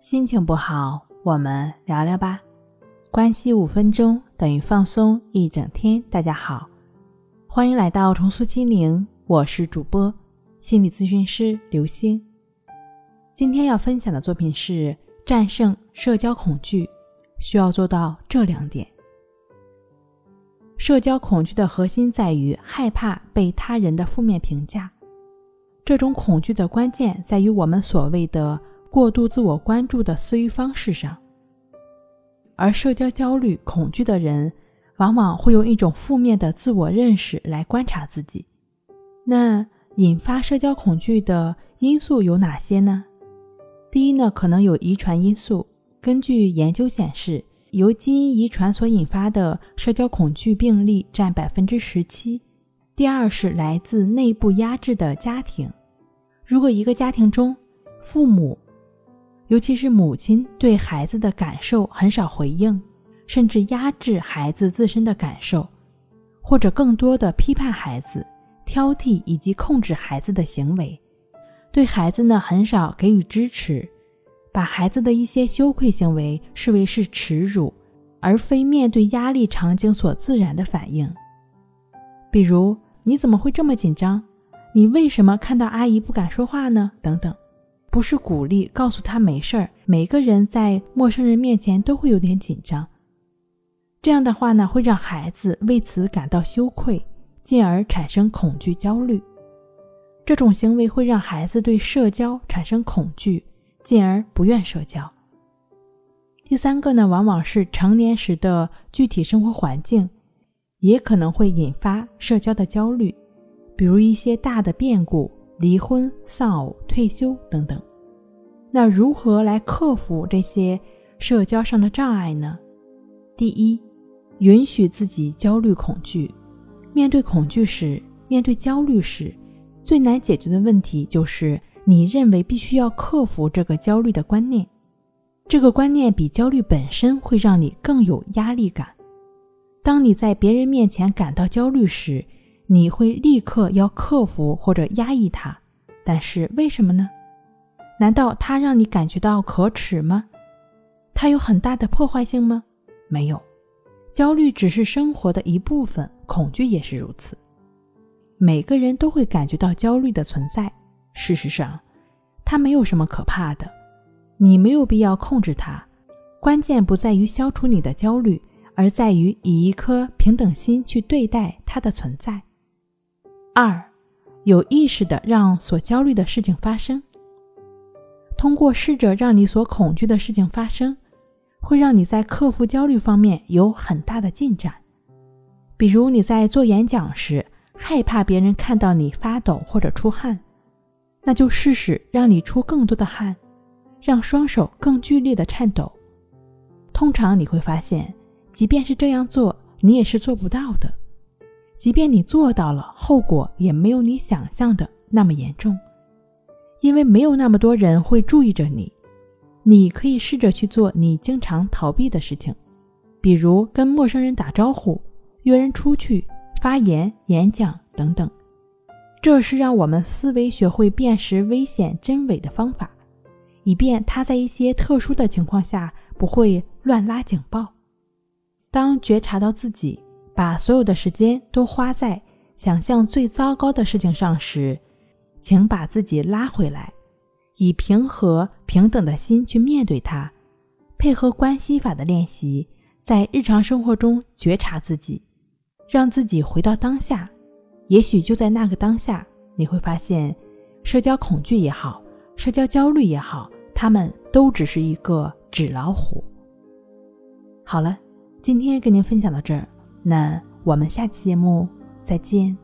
心情不好，我们聊聊吧。关系五分钟等于放松一整天。大家好，欢迎来到重塑心灵，我是主播心理咨询师刘星。今天要分享的作品是战胜社交恐惧，需要做到这两点。社交恐惧的核心在于害怕被他人的负面评价，这种恐惧的关键在于我们所谓的。过度自我关注的思维方式上，而社交焦虑、恐惧的人，往往会用一种负面的自我认识来观察自己。那引发社交恐惧的因素有哪些呢？第一呢，可能有遗传因素。根据研究显示，由基因遗传所引发的社交恐惧病例占百分之十七。第二是来自内部压制的家庭。如果一个家庭中，父母尤其是母亲对孩子的感受很少回应，甚至压制孩子自身的感受，或者更多的批判孩子、挑剔以及控制孩子的行为，对孩子呢很少给予支持，把孩子的一些羞愧行为视为是耻辱，而非面对压力场景所自然的反应。比如，你怎么会这么紧张？你为什么看到阿姨不敢说话呢？等等。不是鼓励，告诉他没事儿。每个人在陌生人面前都会有点紧张，这样的话呢，会让孩子为此感到羞愧，进而产生恐惧、焦虑。这种行为会让孩子对社交产生恐惧，进而不愿社交。第三个呢，往往是成年时的具体生活环境，也可能会引发社交的焦虑，比如一些大的变故。离婚、丧偶、退休等等，那如何来克服这些社交上的障碍呢？第一，允许自己焦虑、恐惧。面对恐惧时，面对焦虑时，最难解决的问题就是你认为必须要克服这个焦虑的观念。这个观念比焦虑本身会让你更有压力感。当你在别人面前感到焦虑时，你会立刻要克服或者压抑它，但是为什么呢？难道它让你感觉到可耻吗？它有很大的破坏性吗？没有，焦虑只是生活的一部分，恐惧也是如此。每个人都会感觉到焦虑的存在。事实上，它没有什么可怕的，你没有必要控制它。关键不在于消除你的焦虑，而在于以一颗平等心去对待它的存在。二，有意识的让所焦虑的事情发生。通过试着让你所恐惧的事情发生，会让你在克服焦虑方面有很大的进展。比如你在做演讲时，害怕别人看到你发抖或者出汗，那就试试让你出更多的汗，让双手更剧烈的颤抖。通常你会发现，即便是这样做，你也是做不到的。即便你做到了，后果也没有你想象的那么严重，因为没有那么多人会注意着你。你可以试着去做你经常逃避的事情，比如跟陌生人打招呼、约人出去、发言、演讲等等。这是让我们思维学会辨识危险真伪的方法，以便他在一些特殊的情况下不会乱拉警报。当觉察到自己。把所有的时间都花在想象最糟糕的事情上时，请把自己拉回来，以平和平等的心去面对它，配合关系法的练习，在日常生活中觉察自己，让自己回到当下。也许就在那个当下，你会发现，社交恐惧也好，社交焦虑也好，他们都只是一个纸老虎。好了，今天跟您分享到这儿。那我们下期节目再见。